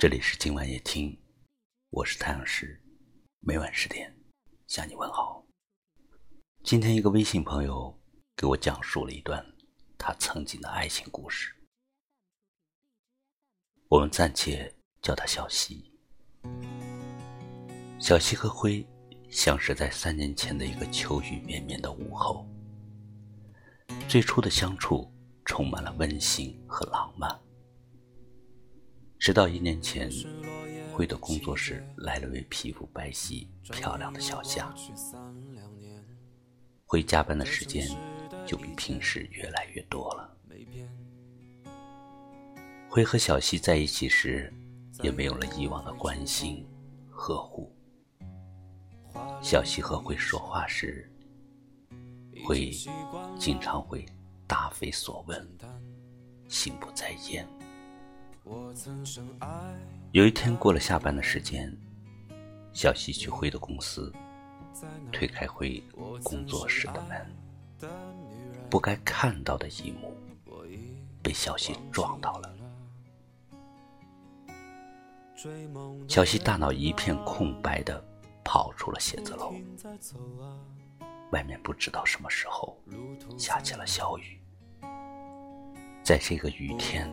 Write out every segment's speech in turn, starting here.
这里是今晚夜听，我是太阳石，每晚十点向你问好。今天一个微信朋友给我讲述了一段他曾经的爱情故事，我们暂且叫他小西。小西和辉相识在三年前的一个秋雨绵绵的午后，最初的相处充满了温馨和浪漫。直到一年前，辉的工作室来了位皮肤白皙、漂亮的小夏。辉加班的时间就比平时越来越多了。辉和小西在一起时，也没有了以往的关心、呵护。小西和辉说话时，辉经常会答非所问，心不在焉。有一天过了下班的时间，小西去辉的公司，推开辉工作室的门，不该看到的一幕被小西撞到了。小西大脑一片空白的跑出了写字楼，外面不知道什么时候下起了小雨，在这个雨天。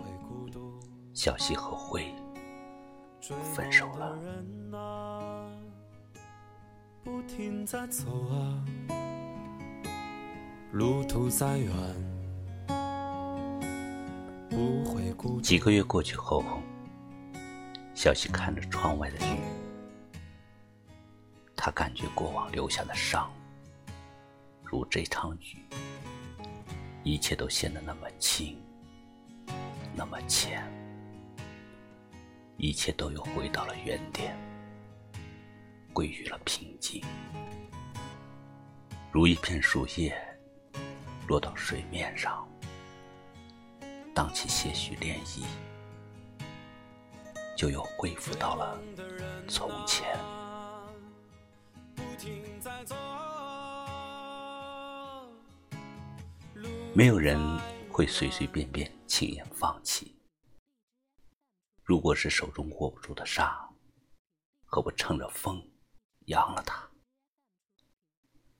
小西和辉分手了。几个月过去后，小西看着窗外的雨，他感觉过往留下的伤，如这场雨，一切都显得那么轻，那么浅。一切都又回到了原点，归于了平静，如一片树叶落到水面上，荡起些许涟漪，就又恢复到了从前。没有人会随随便便轻言放弃。如果是手中握不住的沙，何不乘着风扬了它？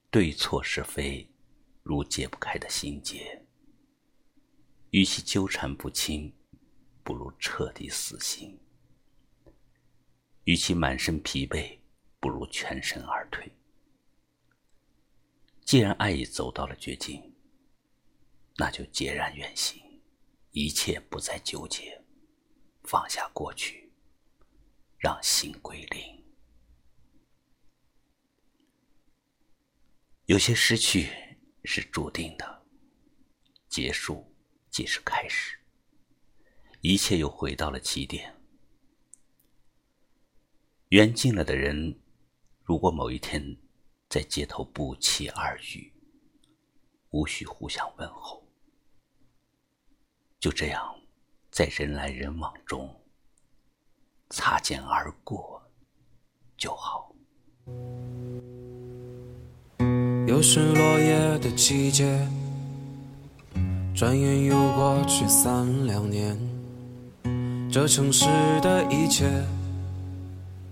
对错是非，如解不开的心结，与其纠缠不清，不如彻底死心；与其满身疲惫，不如全身而退。既然爱已走到了绝境，那就孑然远行，一切不再纠结。放下过去，让心归零。有些失去是注定的，结束即是开始，一切又回到了起点。缘尽了的人，如果某一天在街头不期而遇，无需互相问候，就这样。在人来人往中擦肩而过就好。又是落叶的季节，转眼又过去三两年，这城市的一切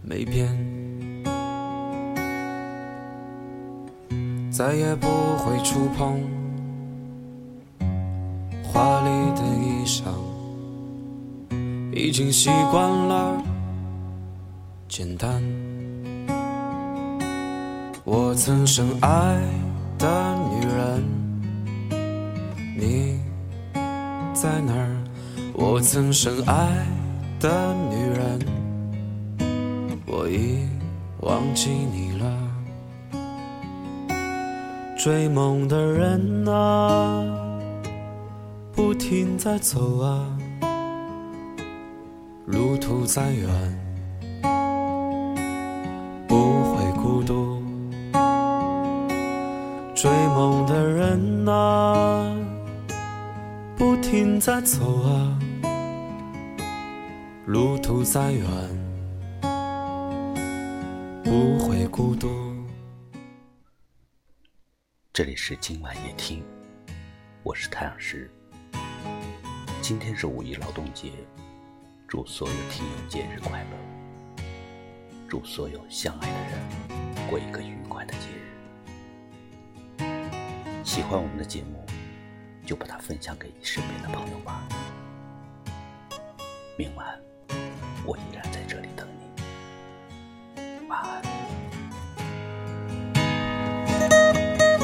没变，再也不会触碰华丽的衣裳。已经习惯了简单。我曾深爱的女人，你在哪儿？我曾深爱的女人，我已忘记你了。追梦的人啊，不停在走啊。路途再远，不会孤独。追梦的人啊，不停在走啊。路途再远，不会孤独。这里是今晚夜听，我是太阳石。今天是五一劳动节。祝所有听友节日快乐！祝所有相爱的人过一个愉快的节日。喜欢我们的节目，就把它分享给你身边的朋友吧。明晚，我依然在这里等你。晚安。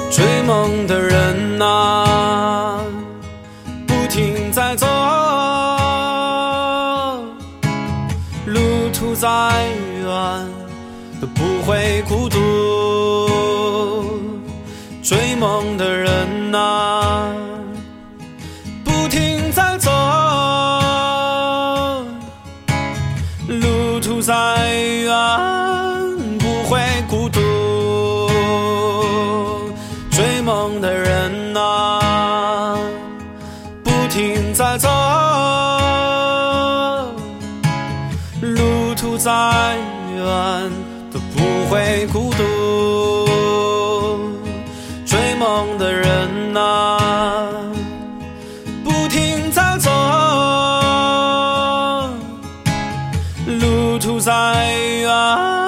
追梦的人啊，追梦的人啊，不停在走，路途再远不会孤独。追梦的人啊，不停在走，路途再远都不会孤独。的人呐，不停在走，路途再远。